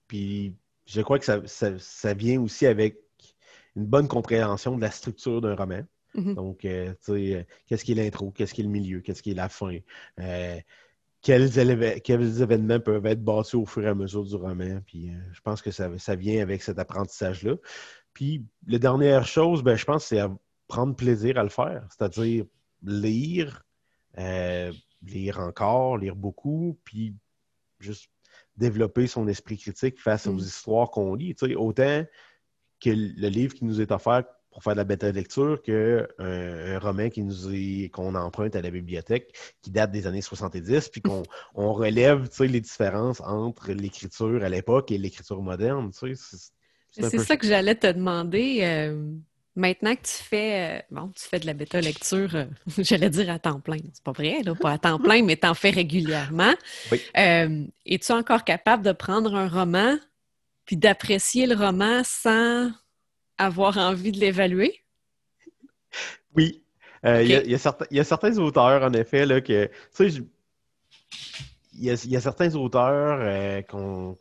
Puis je crois que ça, vient aussi avec une bonne compréhension de la structure d'un roman. Mm-hmm. Donc, euh, tu sais, euh, qu'est-ce qui est l'intro, qu'est-ce qui est le milieu, qu'est-ce qui est la fin, euh, quels, quels, événements peuvent être bâtis au fur et à mesure du roman. Puis je pense que ça, ça vient avec cet apprentissage-là. Puis la dernière chose, ben, je pense, c'est prendre plaisir à le faire, c'est-à-dire lire, lire encore, lire beaucoup, puis juste développer son esprit critique face aux mm. histoires qu'on lit. autant que le livre qui nous est offert pour faire de la bêta lecture qu'un un roman qui nous est qu'on emprunte à la bibliothèque qui date des années 70 puis qu'on on relève les différences entre l'écriture à l'époque et l'écriture moderne. C'est ça que j'allais te demander. Euh, Maintenant que tu fais, euh, bon, tu fais de la bêta-lecture, euh, j'allais dire à temps plein. C'est pas vrai, là, pas à temps plein, mais tu en fais régulièrement. Euh, es-tu encore capable de prendre un roman puis d'apprécier le roman sans avoir envie de l'évaluer? Oui. Il y, a certains auteurs, en effet, là, que. Tu sais, il y, a certains auteurs qu'on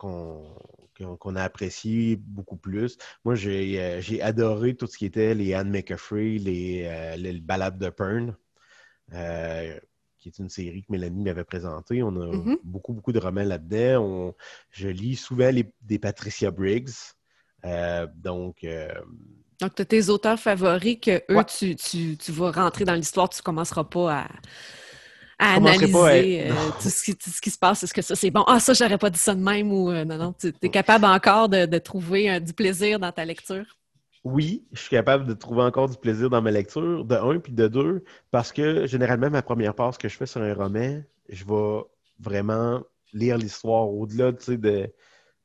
qu'on a apprécié beaucoup plus. Moi, euh, j'ai adoré tout ce qui était les Anne McAfee, les, euh, balades de Pern, euh, qui est une série que Mélanie m'avait présentée. On a mm-hmm. beaucoup, beaucoup de romans là-dedans. Je lis souvent des Patricia Briggs. donc, donc, tu as tes auteurs favoris que eux, tu, tu, vas rentrer dans l'histoire, tu ne commenceras pas à, à analyser euh, tout, ce qui, se passe. Est-ce que ça, c'est bon? Ah, ça, j'aurais pas dit ça de même ou euh, non, non. Tu es capable encore de, trouver du plaisir dans ta lecture? Oui, je suis capable de trouver encore du plaisir dans ma lecture, de un, puis de deux, parce que généralement, ma première passe que je fais sur un roman, je vais vraiment lire l'histoire au-delà de,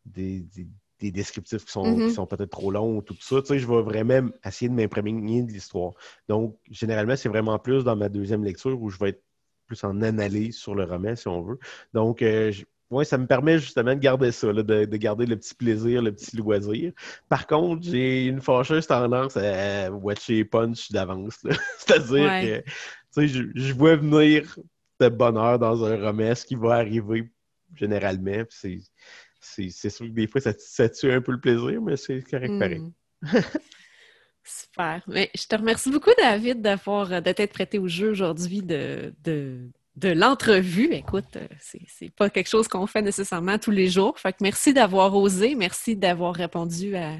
des, des, descriptifs qui sont, mm-hmm. sont peut-être trop longs ou tout ça. Tu sais, je vais vraiment essayer de m'imprégner de l'histoire. Donc, généralement, c'est vraiment plus dans ma deuxième lecture où je vais être plus en analyse sur le roman, si on veut. Donc, euh, ça me permet justement de garder ça, de, garder le petit plaisir, le petit loisir. Par contre, j'ai une fâcheuse tendance à watcher punch d'avance. C'est-à-dire que je, vois venir de bonheur dans un roman, ce qui va arriver généralement. C'est sûr que des fois, ça, tue un peu le plaisir, mais c'est correct pareil. Super. Mais je te remercie beaucoup, David, d'avoir euh, d'être prêté au jeu aujourd'hui de, de, de l'entrevue. Écoute, euh, c'est pas quelque chose qu'on fait nécessairement tous les jours. Fait que merci d'avoir osé, merci d'avoir répondu à,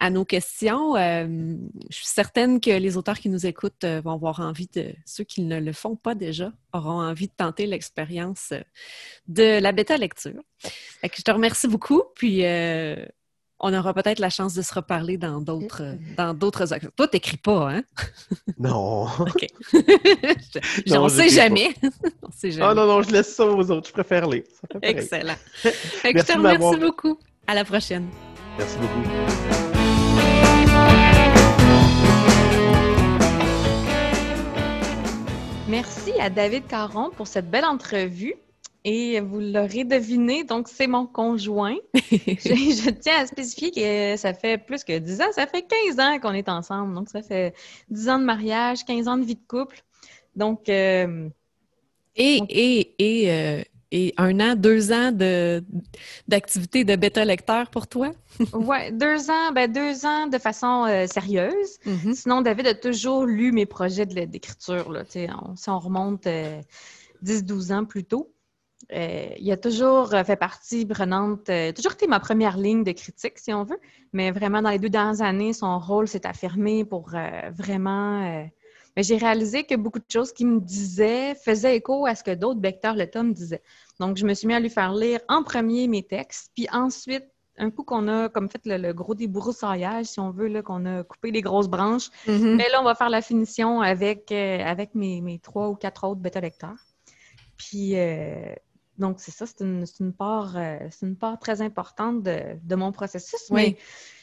à, nos questions. Euh, je suis certaine que les auteurs qui nous écoutent vont avoir envie de, ceux qui ne le font pas déjà, auront envie de tenter l'expérience de la bêta lecture. Je te remercie beaucoup, puis on aura peut-être la chance de se reparler dans d'autres dans d'autres Toi, t'écris pas, hein? Non. OK. on sait jamais. on sait jamais. Ah non, non, je laisse ça aux autres. Je préfère lire. Excellent. je te remercie beaucoup. À la prochaine. Merci beaucoup. Merci à David Caron pour cette belle entrevue. Et vous l'aurez deviné, donc c'est mon conjoint. je, tiens à spécifier que ça fait plus que 10 ans, ça fait 15 ans qu'on est ensemble. Donc ça fait 10 ans de mariage, 15 ans de vie de couple. Donc. Euh, et, et, et, euh, et, un an, deux ans d'activité de, bêta lecteur pour toi? oui, deux ans, ben deux ans de façon euh, sérieuse. Mm-hmm. Sinon, David a toujours lu mes projets d'écriture. si on remonte 10-12 ans plus tôt. Euh, il a toujours euh, fait partie prenante, euh, toujours été ma première ligne de critique, si on veut, mais vraiment dans les deux dernières années, son rôle s'est affirmé pour vraiment. mais j'ai réalisé que beaucoup de choses qu'il me disait faisaient écho à ce que d'autres vecteurs le me disaient. Donc, je me suis mis à lui faire lire en premier mes textes, puis ensuite, un coup qu'on a comme fait le, gros débroussaillage, si on veut, qu'on a coupé les grosses branches, mm-hmm. mais là, on va faire la finition avec, avec mes, trois ou quatre autres bêta-lecteurs. Puis, donc, c'est ça, c'est une, part, euh, une part très importante de, mon processus. Mais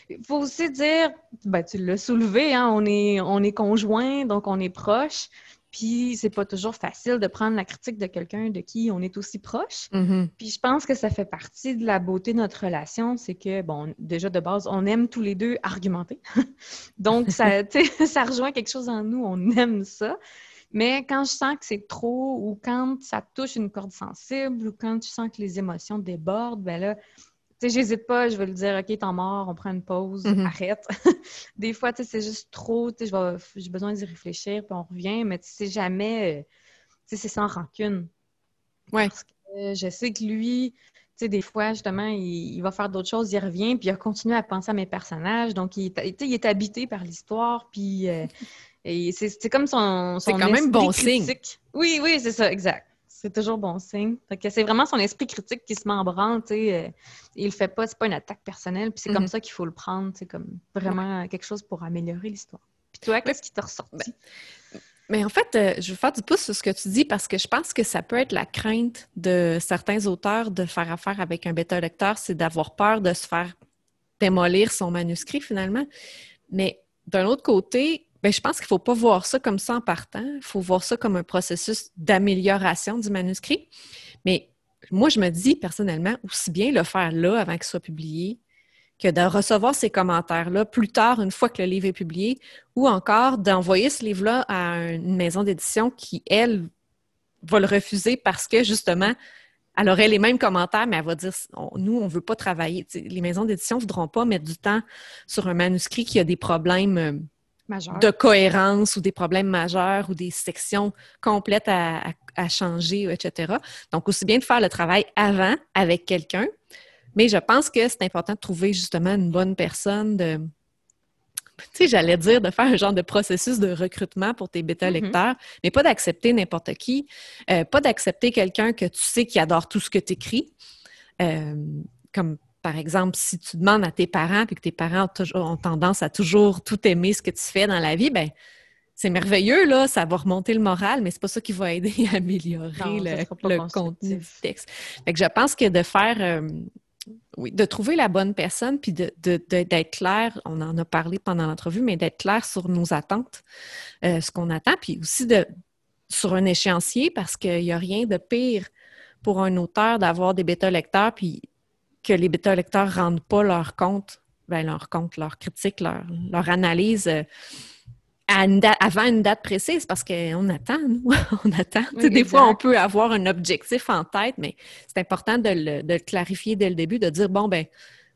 il faut aussi dire, ben, tu l'as soulevé, hein, on est, on est conjoint, donc on est proche. Puis c'est pas toujours facile de prendre la critique de quelqu'un de qui on est aussi proche. Mm-hmm. Puis je pense que ça fait partie de la beauté de notre relation, c'est que, bon, déjà de base, on aime tous les deux argumenter. Donc, ça, ça rejoint quelque chose en nous, on aime ça. Mais quand je sens que c'est trop ou quand ça touche une corde sensible ou quand tu sens que les émotions débordent, ben là, tu sais, j'hésite pas, je vais lui dire, OK, t'es mort, on prend une pause, mm-hmm. arrête. Des fois, tu sais, c'est juste trop, tu sais, j'ai besoin d'y réfléchir, puis on revient, mais tu sais, jamais, euh, tu sais, c'est sans rancune. Ouais. Parce que je sais que lui, tu sais, des fois, justement, il, va faire d'autres choses, il revient, puis il va continuer à penser à mes personnages. Donc, il, il est habité par l'histoire, puis euh, Et c'est comme son, son C'est quand même bon signe. Oui, oui, c'est ça, exact. C'est toujours bon signe. c'est vraiment son esprit critique qui se met en branle, tu sais. Euh, il le fait pas, c'est pas une attaque personnelle, puis c'est comme mhm. ça qu'il faut le prendre, c'est comme vraiment quelque chose pour améliorer l'histoire. Puis toi, qu'est-ce qui t'a ressorti? Ben, mais en fait, euh, je veux faire du pouce sur ce que tu dis parce que je pense que ça peut être la crainte de certains auteurs de faire affaire avec un bêta-lecteur, c'est d'avoir peur de se faire démolir son manuscrit finalement. Mais d'un autre côté, Bien, je pense qu'il ne faut pas voir ça comme ça en partant. Il faut voir ça comme un processus d'amélioration du manuscrit. Mais moi, je me dis personnellement, aussi bien le faire là avant qu'il soit publié que de recevoir ces commentaires-là plus tard, une fois que le livre est publié, ou encore d'envoyer ce livre-là à une maison d'édition qui, elle, va le refuser parce que justement, elle aurait les mêmes commentaires, mais elle va dire nous, on ne veut pas travailler. les maisons d'édition ne voudront pas mettre du temps sur un manuscrit qui a des problèmes de cohérence ou des problèmes majeurs ou des sections complètes à, changer, etc. Donc, aussi bien de faire le travail avant avec quelqu'un, mais je pense que c'est important de trouver justement une bonne personne de. Tu sais, j'allais dire de faire un genre de processus de recrutement pour tes bêta-lecteurs, mm-hmm. mais pas d'accepter n'importe qui, euh, pas d'accepter quelqu'un que tu sais qui adore tout ce que tu écris. Euh, comme par exemple, si tu demandes à tes parents puis que tes parents ont, tendance à toujours tout aimer ce que tu fais dans la vie, ben c'est merveilleux, là, ça va remonter le moral, mais c'est pas ça qui va aider à améliorer le, contenu du texte. Fait que je pense que de faire, euh, oui, de trouver la bonne personne, puis d'être de, clair, on en a parlé pendant l'entrevue, mais d'être clair sur nos attentes, euh, ce qu'on attend, puis aussi de, sur un échéancier, parce qu'il n'y a rien de pire pour un auteur d'avoir des bêta-lecteurs, puis que les bêta-lecteurs ne rendent pas leur compte, ben, leur compte, leur critique, leur, leur analyse euh, avant une date précise parce qu'on attend, nous, on attend. des fois, on peut avoir un objectif en tête, mais c'est important de le, clarifier dès le début, de dire, bon, ben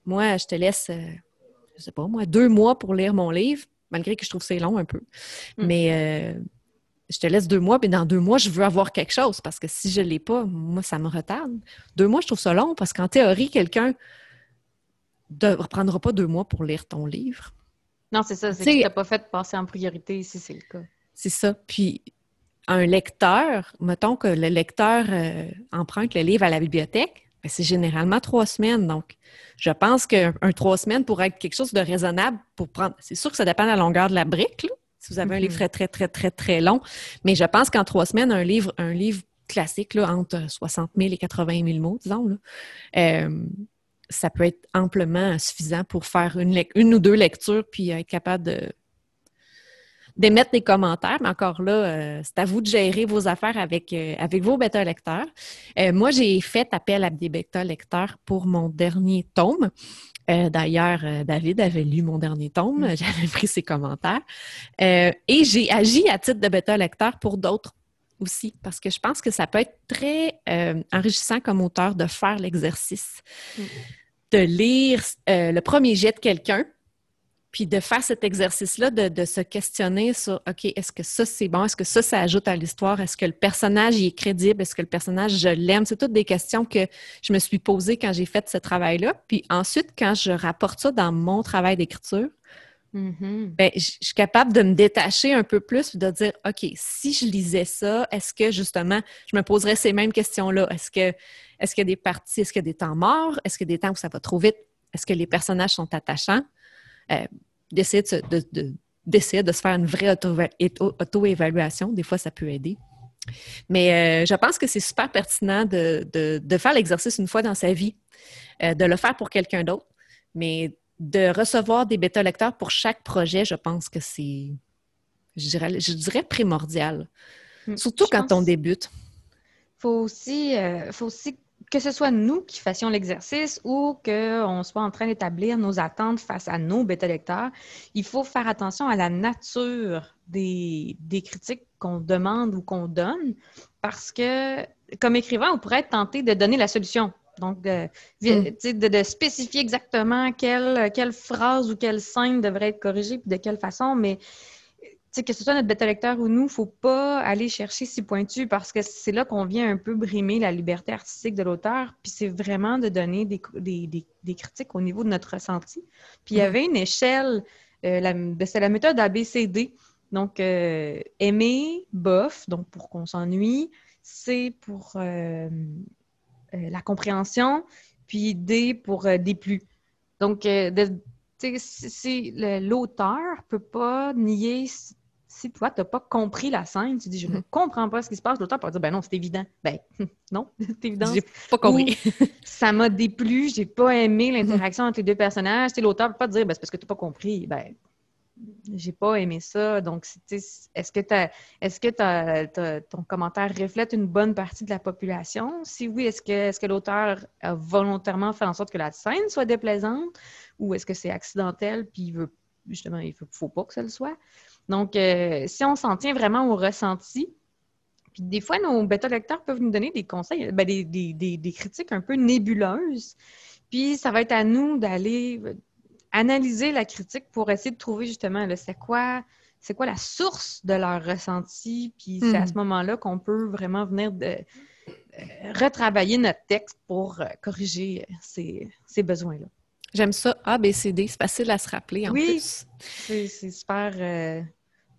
moi, je te laisse, euh, je sais pas, moi, deux mois pour lire mon livre, malgré que je trouve c'est long un peu. Mm. Mais euh, je te laisse deux mois, puis dans deux mois, je veux avoir quelque chose parce que si je ne l'ai pas, moi, ça me retarde. Deux mois, je trouve ça long parce qu'en théorie, quelqu'un ne reprendra pas deux mois pour lire ton livre. Non, c'est ça. C'est que tu n'as pas fait passer en priorité si c'est le cas. C'est ça. Puis, un lecteur, mettons que le lecteur euh, emprunte le livre à la bibliothèque, ben, c'est généralement trois semaines. Donc, je pense qu'un trois semaines pourrait être quelque chose de raisonnable pour prendre. C'est sûr que ça dépend de la longueur de la brique, si vous avez un livre mm-hmm. très, très, très, très, très long. Mais je pense qu'en trois semaines, un livre, un livre classique, là, entre 60 000 et 80 000 mots, disons, euh, ça peut être amplement suffisant pour faire une, une ou deux lectures puis être capable de d'émettre des commentaires, mais encore là, euh, c'est à vous de gérer vos affaires avec, euh, avec vos bêta-lecteurs. Euh, moi, j'ai fait appel à des bêta-lecteurs pour mon dernier tome. D'ailleurs, David avait lu mon dernier tome, mm. j'avais pris ses commentaires. et j'ai agi à titre de bêta-lecteur pour d'autres aussi, parce que je pense que ça peut être très enrichissant comme auteur de faire l'exercice, mm. de lire le premier jet de quelqu'un, puis de faire cet exercice-là, de, se questionner sur OK, est-ce que ça c'est bon? Est-ce que ça, ça ajoute à l'histoire? Est-ce que le personnage est crédible? Est-ce que le personnage, je l'aime? C'est toutes des questions que je me suis posées quand j'ai fait ce travail-là. Puis ensuite, quand je rapporte ça dans mon travail d'écriture, mm-hmm. ben, je suis capable de me détacher un peu plus de dire OK, si je lisais ça, est-ce que justement, je me poserais ces mêmes questions-là? Est-ce que est-ce qu'il y a des parties, est-ce qu'il y a des temps morts? Est-ce qu'il y a des temps où ça va trop vite? Est-ce que les personnages sont attachants? Euh, d'essayer de, de, se faire une vraie auto-évaluation. Des fois, ça peut aider. Mais euh, je pense que c'est super pertinent de, faire l'exercice une fois dans sa vie, euh, de le faire pour quelqu'un d'autre. Mais de recevoir des bêta-lecteurs pour chaque projet, je pense que c'est, je dirais, je dirais primordial. Hmm. Surtout quand on débute. Il faut aussi, euh, faut aussi que ce soit nous qui fassions l'exercice ou qu'on soit en train d'établir nos attentes face à nos bêta-lecteurs, il faut faire attention à la nature des, critiques qu'on demande ou qu'on donne parce que, comme écrivain, on pourrait être tenté de donner la solution. Donc, de, mm. spécifier exactement quelle, quelle, phrase ou quelle scène devrait être corrigée et de quelle façon, mais que ce soit notre bêta-lecteur ou nous, il ne faut pas aller chercher si pointu parce que c'est là qu'on vient un peu brimer la liberté artistique de l'auteur. Puis c'est vraiment de donner des, des, critiques au niveau de notre ressenti. Puis il y mm. avait une échelle, euh, ben, c'est la méthode ABCD. Donc, euh, aimer, bof, donc pour qu'on s'ennuie, C pour euh, la compréhension, puis D pour des plus. Donc, l'auteur ne peut pas nier si toi, tu n'as pas compris la scène, tu dis je ne mhm. comprends pas ce qui se passe, l'auteur peut dire ben non, c'est évident. Ben non, c'est évident. J'ai pas compris. ça m'a déplu, j'ai pas aimé l'interaction entre les deux personnages. L'auteur ne peut pas dire ben, c'est parce que tu n'as pas compris. Ben, j'ai pas aimé ça. Donc, est-ce que, est que ton commentaire reflète une bonne partie de la population? Si oui, est-ce que, est que l'auteur a volontairement fait en sorte que la scène soit déplaisante ou est-ce que c'est accidentel puis il veut justement, il faut, faut pas que ça le soit? Donc, euh, si on s'en tient vraiment au ressenti, puis des fois, nos bêta-lecteurs peuvent nous donner des conseils, ben, des, critiques un peu nébuleuses. Puis, ça va être à nous d'aller euh, analyser la critique pour essayer de trouver justement, c'est quoi, c'est quoi la source de leur ressenti. Puis, c'est à hmm. ce moment-là qu'on peut vraiment venir de, euh, retravailler notre texte pour corriger ces, ces besoins-là. J'aime ça, A, B, C, D. C'est facile à se rappeler en plus. Oui, c'est super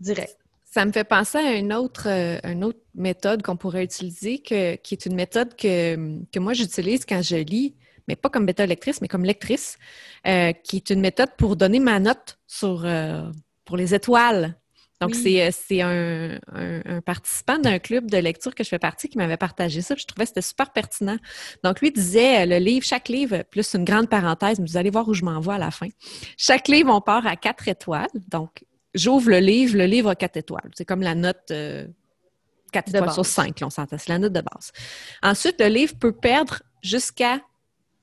direct. Ça me fait penser à une autre, euh, une autre méthode qu'on pourrait utiliser, qui est une méthode que, que moi j'utilise quand je lis, mais pas comme bêta-lectrice, mais comme lectrice, euh, qui est une méthode pour donner ma note sur, euh, pour les étoiles. Donc, c'est un, un, participant d'un club de lecture que je fais partie qui m'avait partagé ça. Je trouvais que c'était super pertinent. Donc, lui disait le livre, chaque livre, plus une grande parenthèse, mais vous allez voir où je m'en vais à la fin. Chaque livre, on part à quatre étoiles. Donc, j'ouvre le livre, le livre a quatre étoiles. C'est comme la note euh, quatre 4 étoiles sur 5, on s'entend. C'est la note de base. Ensuite, le livre peut perdre jusqu'à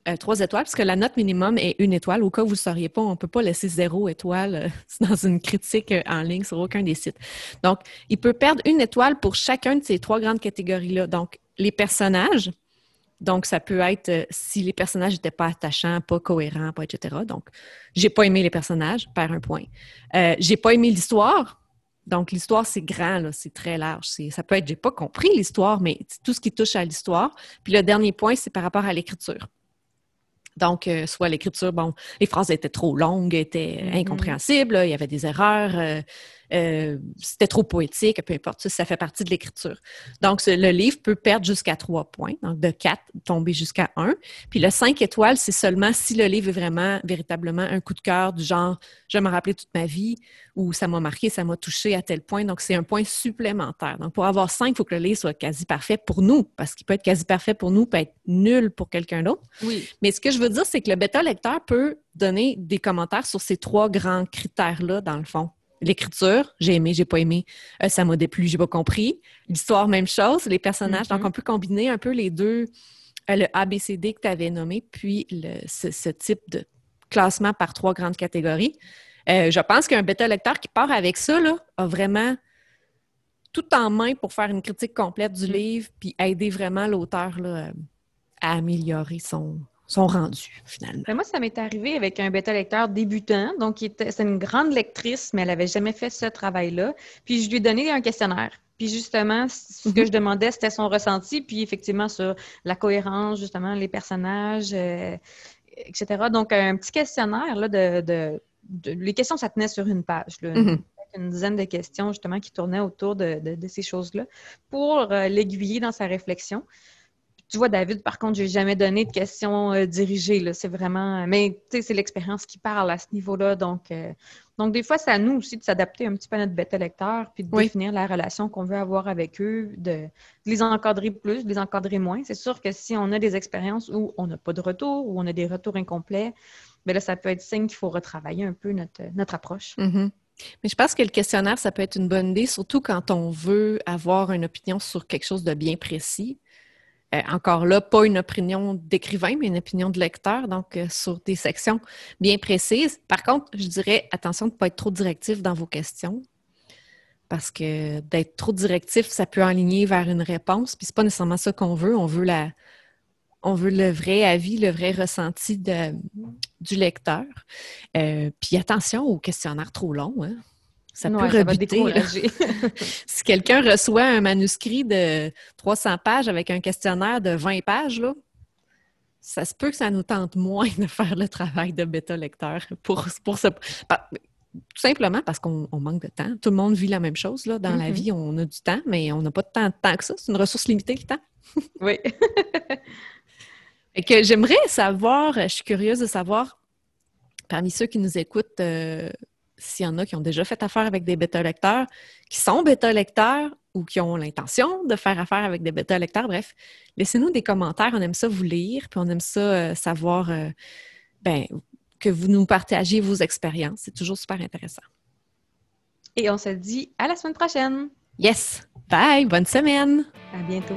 euh, trois étoiles, parce que la note minimum est une étoile. Au cas où vous ne sauriez pas, on ne peut pas laisser zéro étoile euh, dans une critique en ligne sur aucun des sites. Donc, il peut perdre une étoile pour chacun de ces trois grandes catégories-là. Donc, les personnages, donc, ça peut être euh, si les personnages n'étaient pas attachants, pas cohérents, pas etc. Donc, j'ai pas aimé les personnages, perd un point. Euh, j'ai pas aimé l'histoire. Donc, l'histoire, c'est grand, c'est très large. Ça peut être, j'ai pas compris l'histoire, mais tout ce qui touche à l'histoire. Puis le dernier point, c'est par rapport à l'écriture. Donc, euh, soit l'écriture, bon, les phrases étaient trop longues, étaient mm-hmm. incompréhensibles, il y avait des erreurs, euh, c'était trop poétique, peu importe, ça, fait partie de l'écriture. Donc, le livre peut perdre jusqu'à trois points, donc de quatre, tomber jusqu'à un. Puis le cinq étoiles, c'est seulement si le livre est vraiment, véritablement un coup de cœur du genre, je me rappeler toute ma vie, ou ça m'a marqué, ça m'a touché à tel point. Donc, c'est un point supplémentaire. Donc, pour avoir cinq, il faut que le livre soit quasi parfait pour nous, parce qu'il peut être quasi parfait pour nous, peut être nul pour quelqu'un d'autre. Oui. Mais ce que je veux dire, c'est que le bêta-lecteur peut donner des commentaires sur ces trois grands critères-là, dans le fond. L'écriture, j'ai aimé, j'ai pas aimé, euh, ça m'a déplu, j'ai pas compris. L'histoire, même chose. Les personnages, donc mm-hmm. on peut combiner un peu les deux, euh, le ABCD que tu avais nommé, puis ce, type de classement par trois grandes catégories. Euh, je pense qu'un bêta-lecteur qui part avec ça là, a vraiment tout en main pour faire une critique complète du mm. livre, puis aider vraiment l'auteur à améliorer son, sont rendus, finalement. Ben, moi, ça m'est arrivé avec un bêta-lecteur débutant. Donc, c'est une grande lectrice, mais elle n'avait jamais fait ce travail-là. Puis, je lui ai donné un questionnaire. Puis, justement, ce que mhm. je demandais, c'était son ressenti. Puis, effectivement, sur la cohérence, justement, les personnages, euh, etc. Donc, un petit questionnaire, là, de, Les questions, ça tenait sur une page, mhm. une dizaine de questions justement qui tournaient autour de, ces choses-là pour euh, l'aiguiller dans sa réflexion. Tu vois, David, par contre, je n'ai jamais donné de questions euh, dirigées. C'est vraiment. Mais tu sais, c'est l'expérience qui parle à ce niveau-là. Donc, euh, donc, des fois, c'est à nous aussi de s'adapter un petit peu à notre bêta lecteur, puis de définir la relation qu'on veut avoir avec eux, de, les encadrer plus, de les encadrer moins. C'est sûr que si on a des expériences où on n'a pas de retour, où on a des retours incomplets, bien là, ça peut être signe qu'il faut retravailler un peu notre, notre approche. Mm-hmm. Mais je pense que le questionnaire, ça peut être une bonne idée, surtout quand on veut avoir une opinion sur quelque chose de bien précis. Euh, encore là, pas une opinion d'écrivain, mais une opinion de lecteur, donc euh, sur des sections bien précises. Par contre, je dirais attention de ne pas être trop directif dans vos questions, parce que d'être trop directif, ça peut aligner vers une réponse, puis c'est pas nécessairement ça qu'on veut. On veut la, on veut le vrai avis, le vrai ressenti du lecteur. Euh, puis attention aux questionnaires trop longs. Hein ça peut rebuter. si quelqu'un reçoit un manuscrit de 300 pages avec un questionnaire de 20 pages, là, ça se peut que ça nous tente moins de faire le travail de bêta-lecteur pour, pour ce... Tout simplement parce qu'on manque de temps. Tout le monde vit la même chose. Là. Dans la mm-hmm. vie, on a du temps, mais on n'a pas de temps, tant que ça. C'est une ressource limitée, le temps. oui. Et que j'aimerais savoir, je suis curieuse de savoir, parmi ceux qui nous écoutent, euh, s'il y en a qui ont déjà fait affaire avec des bêta-lecteurs, qui sont bêta-lecteurs ou qui ont l'intention de faire affaire avec des bêta-lecteurs, bref, laissez-nous des commentaires. On aime ça vous lire, puis on aime ça euh, savoir euh, ben, que vous nous partagiez vos expériences. C'est toujours super intéressant. Et on se dit à la semaine prochaine. Yes. Bye. Bonne semaine. À bientôt.